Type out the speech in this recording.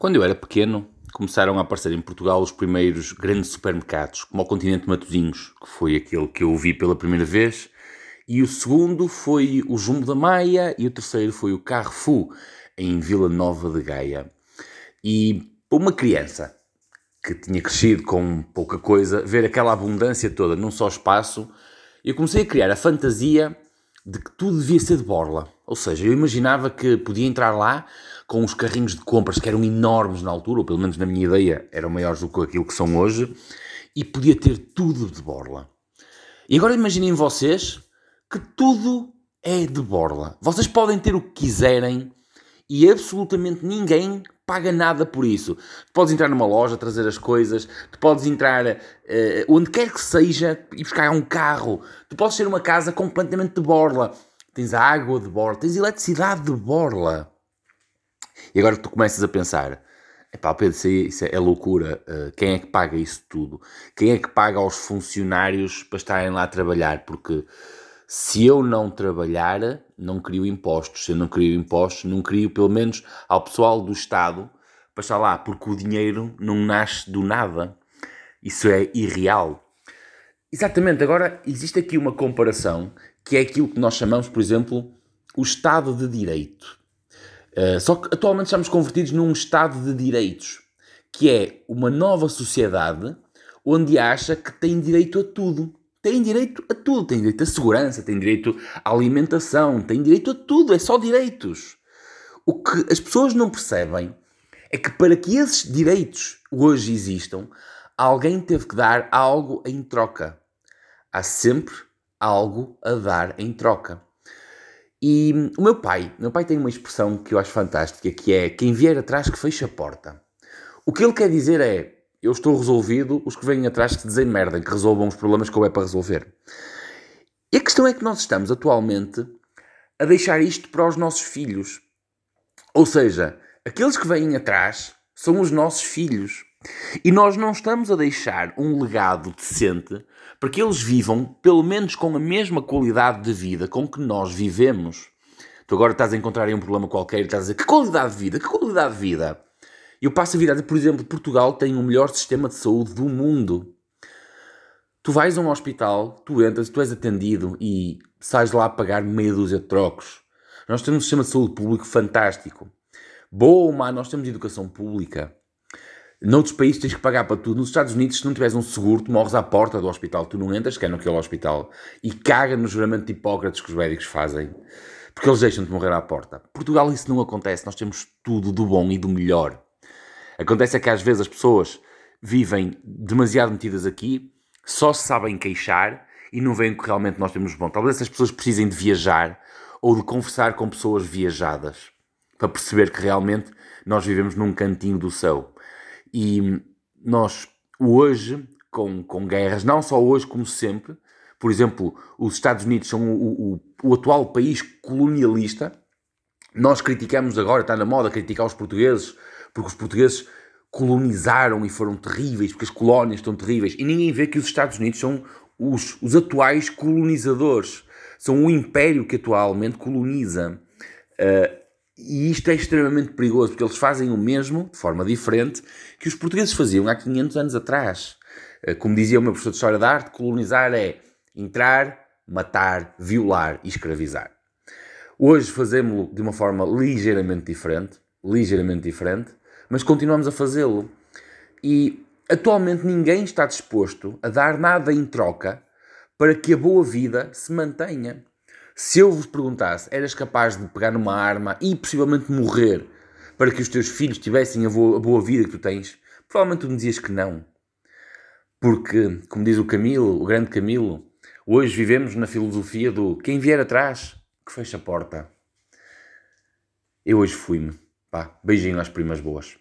Quando eu era pequeno, começaram a aparecer em Portugal os primeiros grandes supermercados, como o Continente Matosinhos, que foi aquele que eu vi pela primeira vez, e o segundo foi o Jumbo da Maia, e o terceiro foi o Carrefour, em Vila Nova de Gaia. E para uma criança que tinha crescido com pouca coisa, ver aquela abundância toda num só espaço, eu comecei a criar a fantasia de que tudo devia ser de borla. Ou seja, eu imaginava que podia entrar lá com os carrinhos de compras que eram enormes na altura, ou pelo menos na minha ideia eram maiores do que aquilo que são hoje, e podia ter tudo de borla. E agora imaginem vocês que tudo é de borla. Vocês podem ter o que quiserem e absolutamente ninguém paga nada por isso. Tu podes entrar numa loja, trazer as coisas, tu podes entrar uh, onde quer que seja e buscar um carro, tu podes ter uma casa completamente de borla. Tens água de borla, tens eletricidade de borla. E agora tu começas a pensar: epá, Pedro, isso, isso é loucura. Uh, quem é que paga isso tudo? Quem é que paga aos funcionários para estarem lá a trabalhar? Porque se eu não trabalhar, não crio impostos. Se eu não crio impostos, não crio pelo menos ao pessoal do Estado para estar lá, porque o dinheiro não nasce do nada. Isso é irreal. Exatamente, agora existe aqui uma comparação que é aquilo que nós chamamos, por exemplo, o Estado de Direito. Eh, só que atualmente estamos convertidos num Estado de direitos, que é uma nova sociedade onde acha que tem direito a tudo. Tem direito a tudo. Tem direito à segurança, tem direito à alimentação, tem direito a tudo. É só direitos. O que as pessoas não percebem é que para que esses direitos hoje existam, alguém teve que dar algo em troca. Há sempre algo a dar em troca. E o meu pai, meu pai tem uma expressão que eu acho fantástica, que é quem vier atrás que fecha a porta. O que ele quer dizer é, eu estou resolvido, os que vêm atrás que dizem merda, que resolvam os problemas que eu é para resolver. E a questão é que nós estamos atualmente a deixar isto para os nossos filhos. Ou seja, aqueles que vêm atrás são os nossos filhos. E nós não estamos a deixar um legado decente para que eles vivam, pelo menos com a mesma qualidade de vida com que nós vivemos. Tu agora estás a encontrar aí um problema qualquer e estás a dizer que qualidade de vida, que qualidade de vida. Eu passo a vida, por exemplo, Portugal tem o melhor sistema de saúde do mundo. Tu vais a um hospital, tu entras, tu és atendido e sais lá a pagar meia dúzia de trocos. Nós temos um sistema de saúde público fantástico. Boa ou má, nós temos educação pública. Noutros países tens que pagar para tudo. Nos Estados Unidos, se não tiveres um seguro, tu morres à porta do hospital. Tu não entras, que é naquele hospital. E caga no juramento de Hipócrates que os médicos fazem. Porque eles deixam-te morrer à porta. Portugal isso não acontece. Nós temos tudo do bom e do melhor. Acontece é que às vezes as pessoas vivem demasiado metidas aqui, só se sabem queixar e não veem o que realmente nós temos bom. Talvez essas pessoas precisem de viajar ou de conversar com pessoas viajadas para perceber que realmente nós vivemos num cantinho do céu. E nós, hoje, com, com guerras, não só hoje como sempre, por exemplo, os Estados Unidos são o, o, o atual país colonialista, nós criticamos agora, está na moda criticar os portugueses, porque os portugueses colonizaram e foram terríveis, porque as colónias estão terríveis, e ninguém vê que os Estados Unidos são os, os atuais colonizadores, são o império que atualmente coloniza. Uh, e isto é extremamente perigoso, porque eles fazem o mesmo, de forma diferente, que os portugueses faziam há 500 anos atrás. Eh, como dizia o meu professor de História da Arte, colonizar é entrar, matar, violar e escravizar. Hoje fazemos-lo de uma forma ligeiramente diferente, ligeiramente diferente, mas continuamos a fazê-lo. E atualmente ninguém está disposto a dar nada em troca para que a boa vida se mantenha. Se eu vos perguntasse, eras capaz de pegar numa arma e possivelmente morrer para que os teus filhos tivessem a boa, vida que tu tens? Provavelmente tu me dizias que não. Porque, como diz o Camilo, o grande Camilo, hoje vivemos na filosofia do quem vier atrás, que fecha a porta. Eu hoje fui-me. Pá, beijinho às primas boas.